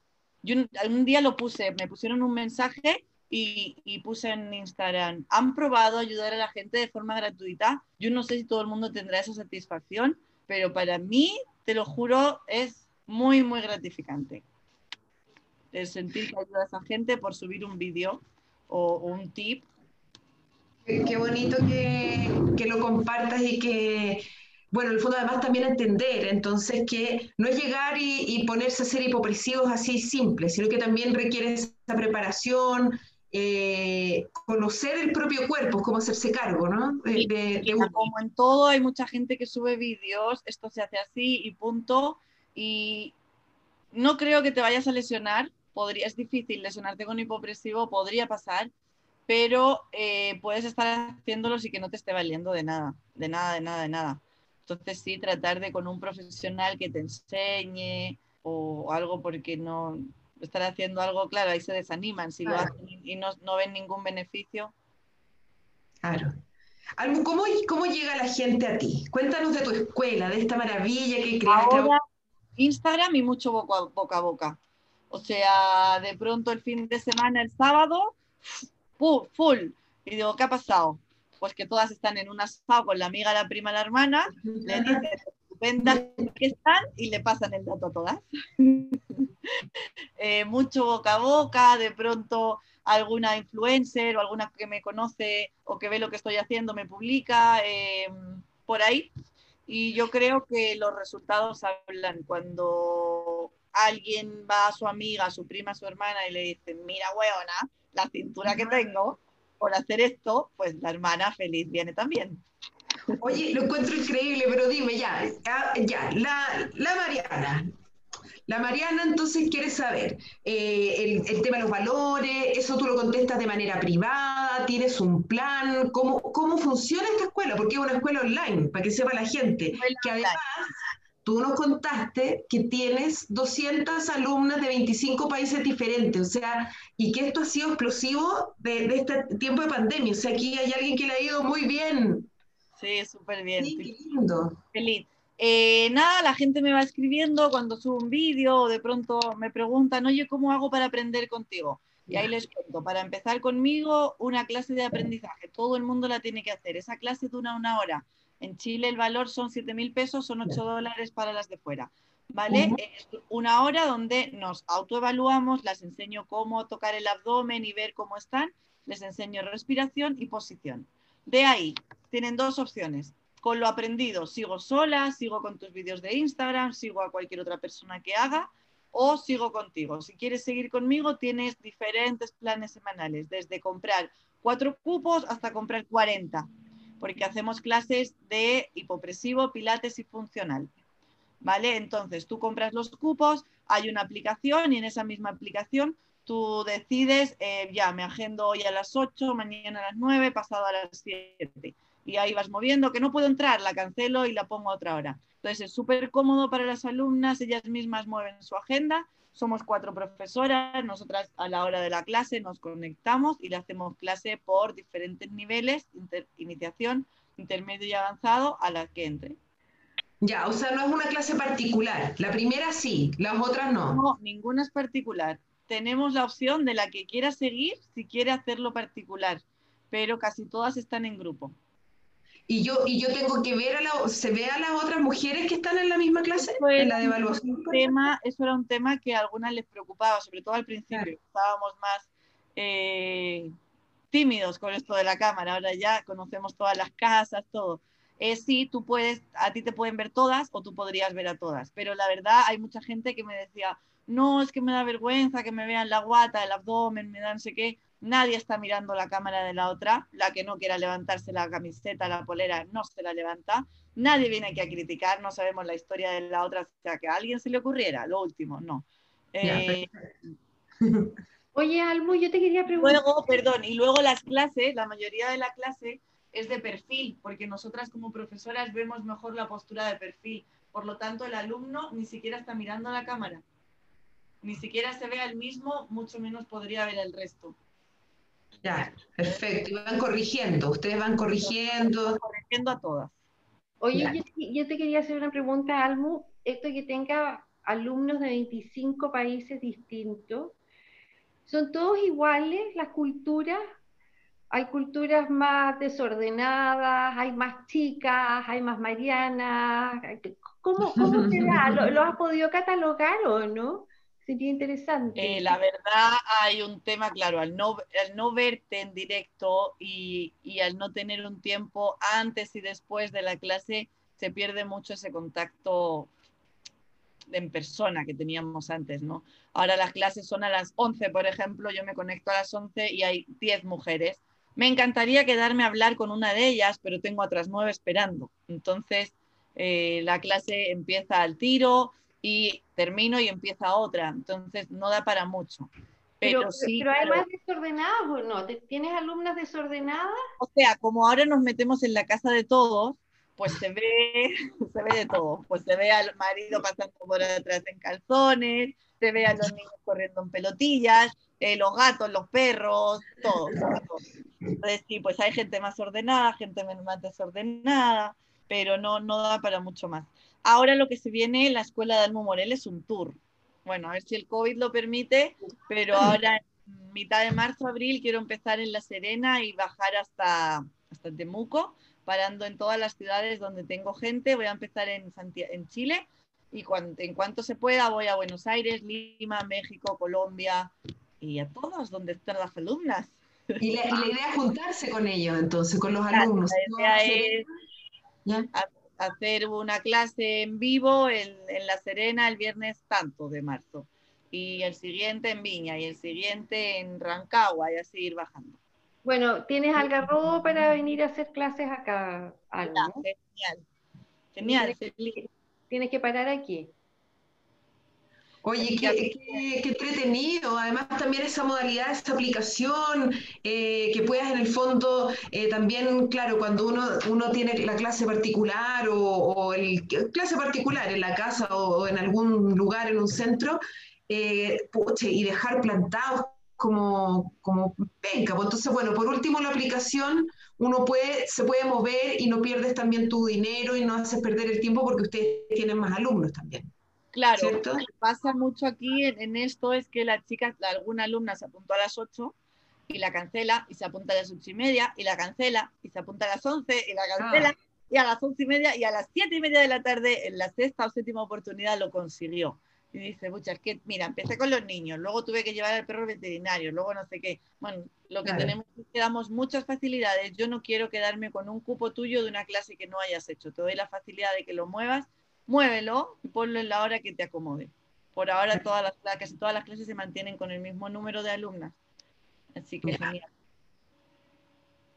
Yo un, día lo puse, me pusieron un mensaje y, y, puse en Instagram, han probado ayudar a la gente de forma gratuita. Yo no sé si todo el mundo tendrá esa satisfacción, pero para mí, te lo juro, es muy, muy gratificante el sentir que ayuda a gente por subir un vídeo o, un tip. Qué, bonito que, que, lo compartas y que, bueno, en el fondo además también entender, entonces que no es llegar y, ponerse a ser hipopresivos así simple, sino que también requiere esa preparación, eh, conocer el propio cuerpo, cómo hacerse cargo, ¿no? De, Como en todo, hay mucha gente que sube vídeos, esto se hace así y punto, y no creo que te vayas a lesionar, podría, es difícil lesionarte con hipopresivo, podría pasar, pero eh, puedes estar haciéndolo y que no te esté valiendo de nada, de nada, de nada, de nada. Entonces sí, tratar de con un profesional que te enseñe o algo porque no estar haciendo algo, claro, ahí se desaniman si lo hacen y no, no, ven ningún beneficio. Claro. ¿Cómo, ¿Cómo llega la gente a ti? Cuéntanos de tu escuela, de esta maravilla que creaste. Ahora, Instagram y mucho boca a boca. O sea, de pronto el fin de semana, el sábado, full. Y digo, ¿qué ha pasado? Pues que todas están en un asado con la amiga, la prima, la hermana, le dicen estupendas que están y le pasan el dato a todas. [LAUGHS] [LAUGHS] Eh, mucho boca a boca, de pronto alguna influencer o alguna que me conoce o que ve lo que estoy haciendo me publica eh, por ahí. Y yo creo que los resultados hablan cuando alguien va a su amiga, a su prima, a su hermana y le dice, mira, weona, la cintura que tengo por hacer esto, pues la hermana feliz viene también. Oye, lo encuentro increíble, pero dime ya, ya, la, la Mariana. La Mariana entonces quiere saber eh, el, el, tema de los valores, eso tú lo contestas de manera privada, tienes un plan, ¿cómo, cómo funciona esta escuela? Porque es una escuela online, para que sepa la gente, que además tú nos contaste que tienes 200 alumnas de 25 países diferentes, o sea, y que esto ha sido explosivo de, este tiempo de pandemia, o sea, aquí hay alguien que le ha ido muy bien. Sí, súper bien. Sí, lindo. Feliz. Eh, nada, la gente me va escribiendo cuando subo un vídeo o de pronto me preguntan, oye, ¿cómo hago para aprender contigo? Y ahí les cuento, para empezar conmigo, una clase de aprendizaje, todo el mundo la tiene que hacer, esa clase dura una hora en Chile el valor son 7 mil pesos, son 8 dólares para las de fuera. ¿Vale? Es una hora donde nos autoevaluamos, las enseño cómo tocar el abdomen y ver cómo están, les enseño respiración y posición. De ahí, tienen dos opciones. Con lo aprendido, sigo sola, sigo con tus vídeos de Instagram, sigo a cualquier otra persona que haga o sigo contigo. Si quieres seguir conmigo, tienes diferentes planes semanales, desde comprar cuatro cupos hasta comprar 40 porque hacemos clases de hipopresivo, pilates y funcional. ¿Vale? Entonces, tú compras los cupos, hay una aplicación y en esa misma aplicación tú decides, eh, ya me agendo hoy a las 8, mañana a las 9, pasado a las 7. Y ahí vas moviendo, que no puedo entrar, la cancelo y la pongo a otra hora. Entonces es súper cómodo para las alumnas, ellas mismas mueven su agenda. Somos cuatro profesoras, nosotras a la hora de la clase nos conectamos y le hacemos clase por diferentes niveles, iniciación, intermedio y avanzado, a la que entre. Ya, o sea, no es una clase particular. La primera sí, las otras no. No, ninguna es particular tenemos la opción de la que quiera seguir si quiere hacerlo particular, pero casi todas están en grupo. Y yo, y yo tengo que ver a la, se ve a las otras mujeres que están en la misma clase, en la de evaluación. Tema, eso era un tema que a algunas les preocupaba, sobre todo al principio, estábamos más eh, tímidos con esto de la cámara, ahora ya conocemos todas las casas, todo. Es sí, tú puedes, a ti te pueden ver todas o tú podrías ver a todas, pero la verdad hay mucha gente que me decía, no, es que me da vergüenza que me vean la guata, el abdomen, me dan sé qué. Nadie está mirando la cámara de la otra. La que no quiera levantarse la camiseta, la polera, no se la levanta. Nadie viene aquí a criticar, no sabemos la historia de la otra, o sea, que a alguien se le ocurriera, lo último, no. Eh, Oye, Almo, yo te quería preguntar. Luego, perdón, y luego las clases, la mayoría de la clase es de perfil, porque nosotras como profesoras vemos mejor la postura de perfil. Por lo tanto, el alumno ni siquiera está mirando la cámara ni siquiera se vea el mismo, mucho menos podría ver el resto. Ya, perfecto. Y van corrigiendo, ustedes van corrigiendo. Corrigiendo a todas. Oye, yo, te quería hacer una pregunta, Almu. Esto que tenga alumnos de 25 países distintos, ¿son todos iguales las culturas? Hay culturas más desordenadas, hay más chicas, hay más marianas. ¿Cómo, cómo se [LAUGHS] da? ¿Lo has podido catalogar o no? Sería interesante. Eh, la verdad hay un tema, claro, al no, al no verte en directo y, y, al no tener un tiempo antes y después de la clase, se pierde mucho ese contacto en persona que teníamos antes, ¿no? Ahora las clases son a las 11, por ejemplo, yo me conecto a las 11 y hay 10 mujeres. Me encantaría quedarme a hablar con una de ellas, pero tengo otras nueve esperando. Entonces, eh, la clase empieza al tiro, y termino y empieza otra. Entonces no da para mucho. Pero, sí, pero hay más desordenadas o no? ¿Tienes alumnas desordenadas? O sea, como ahora nos metemos en la casa de todos, pues se ve, [LAUGHS] se ve de todo. Pues se ve al marido pasando por atrás en calzones, se ve a los niños corriendo en pelotillas, eh, los gatos, los perros, todo, Entonces sí, pues hay gente más ordenada, gente menos desordenada, pero no, no da para mucho más. Ahora lo que se viene en la escuela de Almo Morel es un tour. Bueno, a ver si el COVID lo permite, pero ahora en mitad de marzo, abril, quiero empezar en La Serena y bajar hasta, hasta Temuco, parando en todas las ciudades donde tengo gente. Voy a empezar en, en Chile y en cuanto se pueda voy a Buenos Aires, Lima, México, Colombia y a todos donde están las alumnas. Y la, idea es juntarse con ellos, entonces, con los alumnos. La idea es hacer una clase en vivo en, La Serena el viernes tanto de marzo, y el siguiente en Viña, y el siguiente en Rancagua, y así ir bajando. Bueno, ¿tienes Algarrobo para venir a hacer clases acá? Genial, genial. Tienes que parar aquí. Oye, qué, qué, entretenido. Además, también esa modalidad, esa aplicación, eh, que puedas en el fondo eh, también, claro, cuando uno, uno tiene la clase particular o, el clase particular en la casa o, en algún lugar, en un centro, eh, y dejar plantados como, como penca. Pues entonces, bueno, por último, la aplicación uno puede, se puede mover y no pierdes también tu dinero y no haces perder el tiempo porque ustedes tienen más alumnos también. Claro, lo que pasa mucho aquí en, esto es que la chica, alguna alumna se apuntó a las 8 y la cancela y se apunta a las 8 y media y la cancela y se apunta a las 11 y la cancela ah. y a las 11 y media y a las 7 y media de la tarde en la sexta o séptima oportunidad lo consiguió. Y dice, muchas que mira, empecé con los niños, luego tuve que llevar al perro veterinario, luego no sé qué. Bueno, lo que tenemos es que damos muchas facilidades. Yo no quiero quedarme con un cupo tuyo de una clase que no hayas hecho. Te doy la facilidad de que lo muevas muévelo y ponlo en la hora que te acomode. Por ahora todas las, casi todas las clases se mantienen con el mismo número de alumnas. Así que genial.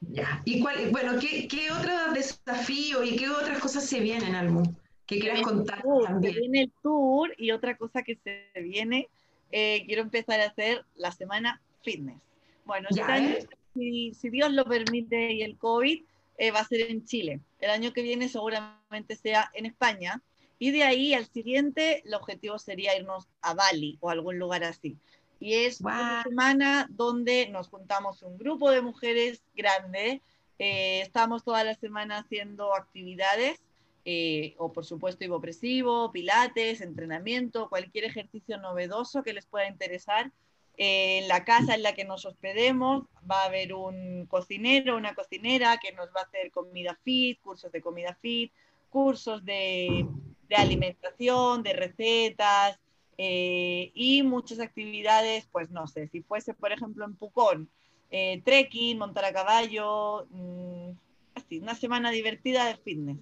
Ya. ¿Y cuál, bueno, qué, qué otro desafío y qué otras cosas se vienen, Almu? ¿Qué quieres contar también? Se viene el tour y otra cosa que se viene, eh, quiero empezar a hacer la semana fitness. Bueno, este año, si, si, Dios lo permite y el COVID, eh, va a ser en Chile. El año que viene seguramente sea en España. Y de ahí al siguiente, el objetivo sería irnos a Bali o algún lugar así. Y es una semana donde nos juntamos un grupo de mujeres grande. Eh, estamos toda la semana haciendo actividades, eh, o por supuesto hipopresivo, pilates, entrenamiento, cualquier ejercicio novedoso que les pueda interesar. Eh, en la casa en la que nos hospedemos va a haber un cocinero, una cocinera que nos va a hacer comida fit, cursos de comida fit, cursos de, de alimentación, de recetas, eh, y muchas actividades, pues no sé, si fuese por ejemplo en Pucón, eh, trekking, montar a caballo, mm, así, una semana divertida de fitness,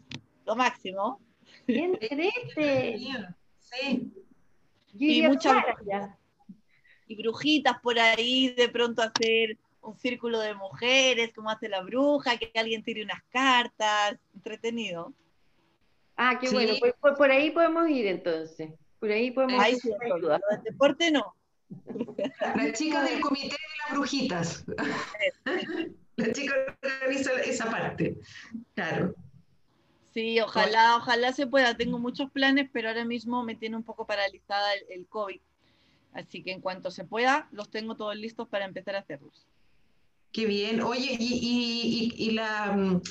lo máximo. ¡Bien Sí. Y muchas y brujitas por ahí, de pronto hacer un círculo de mujeres, como hace la bruja, que alguien tire unas cartas, entretenido. Ah, qué bueno, pues, pues, por ahí podemos ir entonces. Por ahí podemos Ay, sí, el deporte no. [LAUGHS] La chica del comité de las brujitas. La chica organiza esa parte. Claro. Sí, ojalá, ojalá se pueda. Tengo muchos planes, pero ahora mismo me tiene un poco paralizada el, COVID. Así que en cuanto se pueda, los tengo todos listos para empezar a hacerlos. Qué bien. Oye, y, y, la, mm,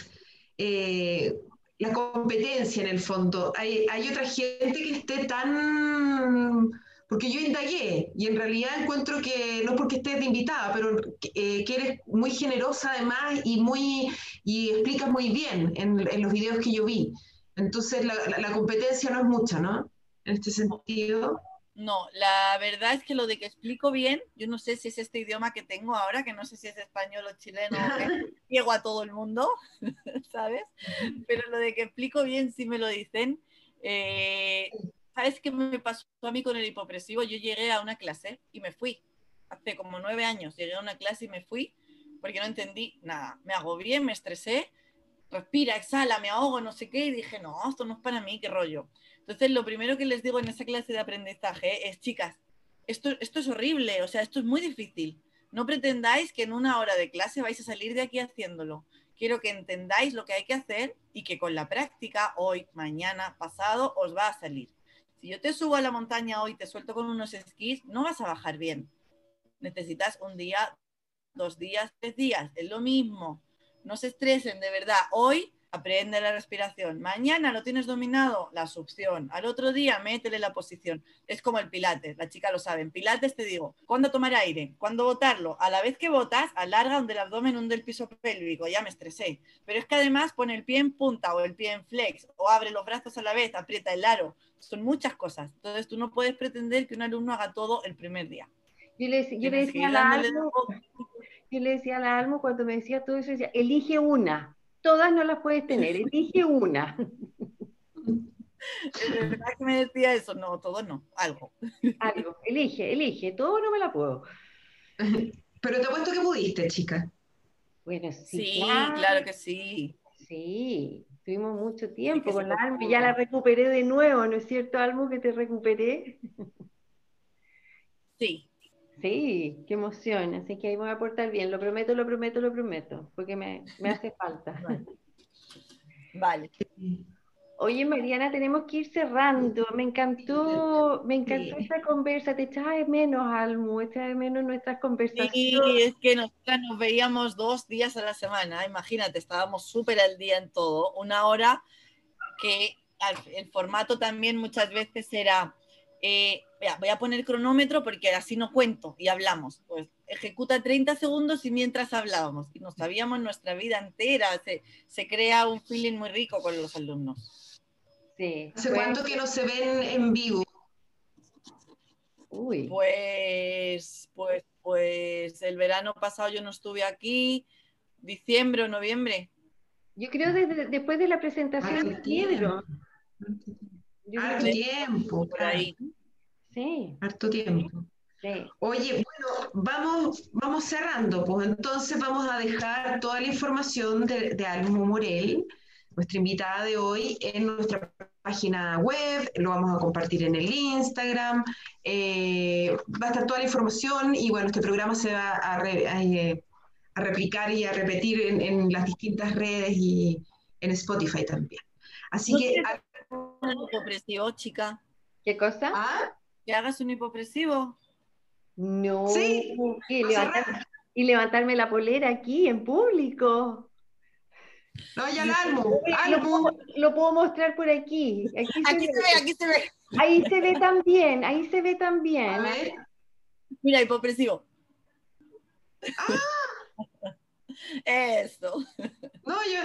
eh, la competencia en el fondo. Hay, hay otra gente que esté tan... Porque yo indagué y en realidad encuentro que, no porque estés invitada, pero eh, que eres muy generosa además y, muy, y explicas muy bien en, los videos que yo vi. Entonces la, la competencia no es mucha, ¿no? En este sentido. No, la verdad es que lo de que explico bien, yo no sé si es este idioma que tengo ahora, que no sé si es español o chileno, [LAUGHS] que llego a todo el mundo, [LAUGHS] ¿sabes? Pero lo de que explico bien sí me lo dicen. Eh, ¿Sabes qué me pasó a mí con el hipopresivo? Yo llegué a una clase y me fui. Hace como nueve años llegué a una clase y me fui porque no entendí nada. Me agobié, me estresé, respira, exhala, me ahogo, no sé qué, y dije, no, esto no es para mí, qué rollo. Entonces, lo primero que les digo en esa clase de aprendizaje es, chicas, esto, esto es horrible, o sea, esto es muy difícil. No pretendáis que en una hora de clase vais a salir de aquí haciéndolo. Quiero que entendáis lo que hay que hacer y que con la práctica, hoy, mañana, pasado, os va a salir. Si yo te subo a la montaña hoy, te suelto con unos esquís, no vas a bajar bien. Necesitas un día, dos días, tres días, es lo mismo. No se estresen, de verdad. Hoy aprende la respiración. Mañana lo tienes dominado, la succión. Al otro día, métele la posición. Es como el pilates, la chica lo sabe. En pilates te digo, ¿cuándo tomar aire? ¿Cuándo botarlo? A la vez que botas, alarga donde el abdomen, hunde el piso pélvico. Ya me estresé. Pero es que además pone el pie en punta o el pie en flex o abre los brazos a la vez, aprieta el aro. Son muchas cosas. Entonces tú no puedes pretender que un alumno haga todo el primer día. Yo le, decía a la Almo, yo le decía a la Almo cuando me decía todo eso, decía, elige una todas no las puedes tener, elige una. ¿Es verdad que me decía eso? No, todo no, algo. Algo, elige, elige, todo no me la puedo. Pero te apuesto que pudiste, chica. Bueno, sí. Sí, claro, que sí. Sí, tuvimos mucho tiempo con la Almo y ya la recuperé de nuevo, ¿no es cierto, Almo, que te recuperé? Sí, Sí, qué emoción. Así que ahí voy a aportar bien. Lo prometo, lo prometo, lo prometo, porque me, hace falta. Vale. [LAUGHS] Oye, Mariana, tenemos que ir cerrando. Me encantó, me encantó esta conversa. Te echaba de menos, Almu, echaba de menos nuestras conversaciones. Sí, es que nosotras nos veíamos dos días a la semana. Imagínate, estábamos súper al día en todo. Una hora que el formato también muchas veces era eh, voy a poner cronómetro porque así no cuento y hablamos. Pues ejecuta 30 segundos y mientras hablábamos. Y nos sabíamos nuestra vida entera. Se, se crea un feeling muy rico con los alumnos. Sí. ¿Hace cuánto que no se ven en vivo? Uy. Pues, pues, pues el verano pasado yo no estuve aquí, diciembre o noviembre. Yo creo desde después de la presentación. Harto tiempo. Por ahí. Sí. Harto tiempo. Sí. Oye, bueno, vamos, vamos cerrando, pues entonces vamos a dejar toda la información de, de Almo Morel, nuestra invitada de hoy, en nuestra página web, lo vamos a compartir en el Instagram, eh, va a estar toda la información y bueno, este programa se va a, eh, replicar y a repetir en, las distintas redes y en Spotify también. Así que... Un hipopresivo, chica. ¿Qué cosa? ¿Ah? Que hagas un hipopresivo. No. Sí. y levantarme la polera aquí en público. No, ya el álbum. Lo, puedo, mostrar por aquí. Aquí, se, ve, aquí se ve. Ahí se ve también, ahí se ve también. Mira, hipopresivo. Ah. Eso. No, yo.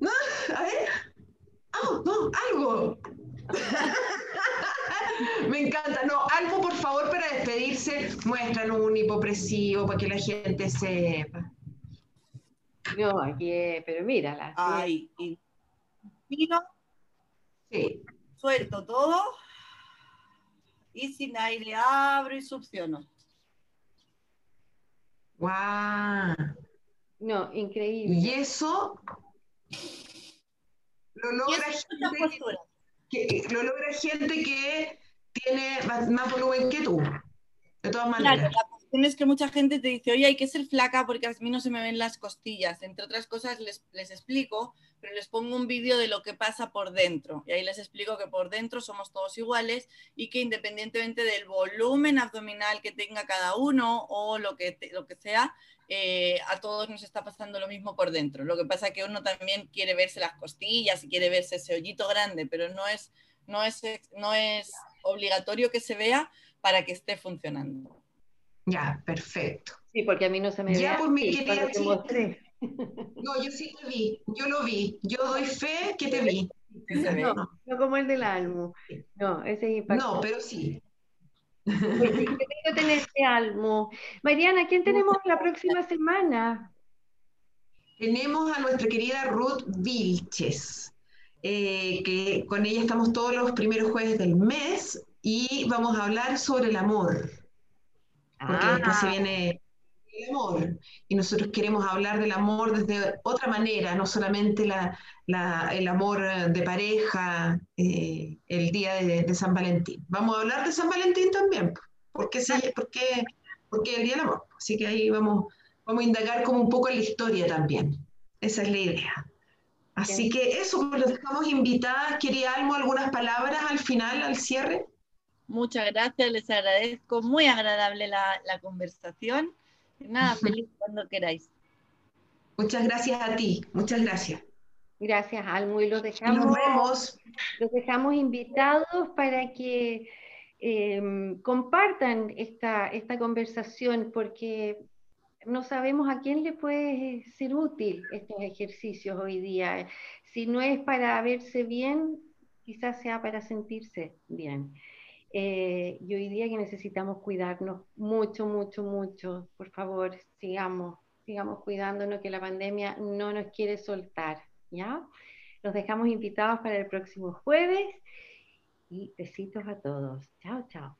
No, a ver. Oh, no, algo. [LAUGHS] Me encanta. No, algo por favor para despedirse. Muestran un hipopresivo para que la gente sepa. No, aquí, pero mírala. Ay. Sí. Suelto todo. Y sin aire abro y succiono. ¡Guau! No, increíble. Y eso lo logra, gente que, lo logra gente que tiene más, volumen que tú. De todas maneras es que mucha gente te dice, oye, hay que ser flaca porque a mí no se me ven las costillas. Entre otras cosas les, les explico, pero les pongo un vídeo de lo que pasa por dentro. Y ahí les explico que por dentro somos todos iguales y que independientemente del volumen abdominal que tenga cada uno o lo que, lo que sea, eh, a todos nos está pasando lo mismo por dentro. Lo que pasa es que uno también quiere verse las costillas y quiere verse ese hoyito grande, pero no es, no es, no es obligatorio que se vea para que esté funcionando. Ya, perfecto. Sí, porque a mí no se me Ya, pues mi querida No, yo sí te vi, yo lo vi. Yo doy fe que te vi. No, no como el del Almo. No, ese es No, pero sí. Pues tengo que tener este Almo. Mariana, ¿quién tenemos la próxima semana? Tenemos a nuestra querida Ruth Vilches, eh, que con ella estamos todos los primeros jueves del mes y vamos a hablar sobre el amor porque después se ah. viene el amor. Y nosotros queremos hablar del amor desde otra manera, no solamente el amor de pareja eh, el día de, San Valentín. Vamos a hablar de San Valentín también, porque, porque, porque el día del amor. Así que ahí vamos, vamos a indagar como un poco en la historia también. Esa es la idea. Así que eso, pues los dejamos invitadas. Quería Almo algunas palabras al final, al cierre. Muchas gracias, les agradezco. Muy agradable la, conversación. Nada, [LAUGHS] feliz cuando queráis. Muchas gracias a ti, muchas gracias. Gracias, Almu. Y los dejamos, Los dejamos invitados para que em, compartan esta, esta conversación, porque no sabemos a quién le puede ser útil estos ejercicios hoy día. Si no es para verse bien, quizás sea para sentirse bien. Eh, y hoy día que necesitamos cuidarnos mucho, mucho, mucho, por favor, sigamos, sigamos cuidándonos que la pandemia no nos quiere soltar, ¿ya? Los dejamos invitados para el próximo jueves y besitos a todos. Chao, chao.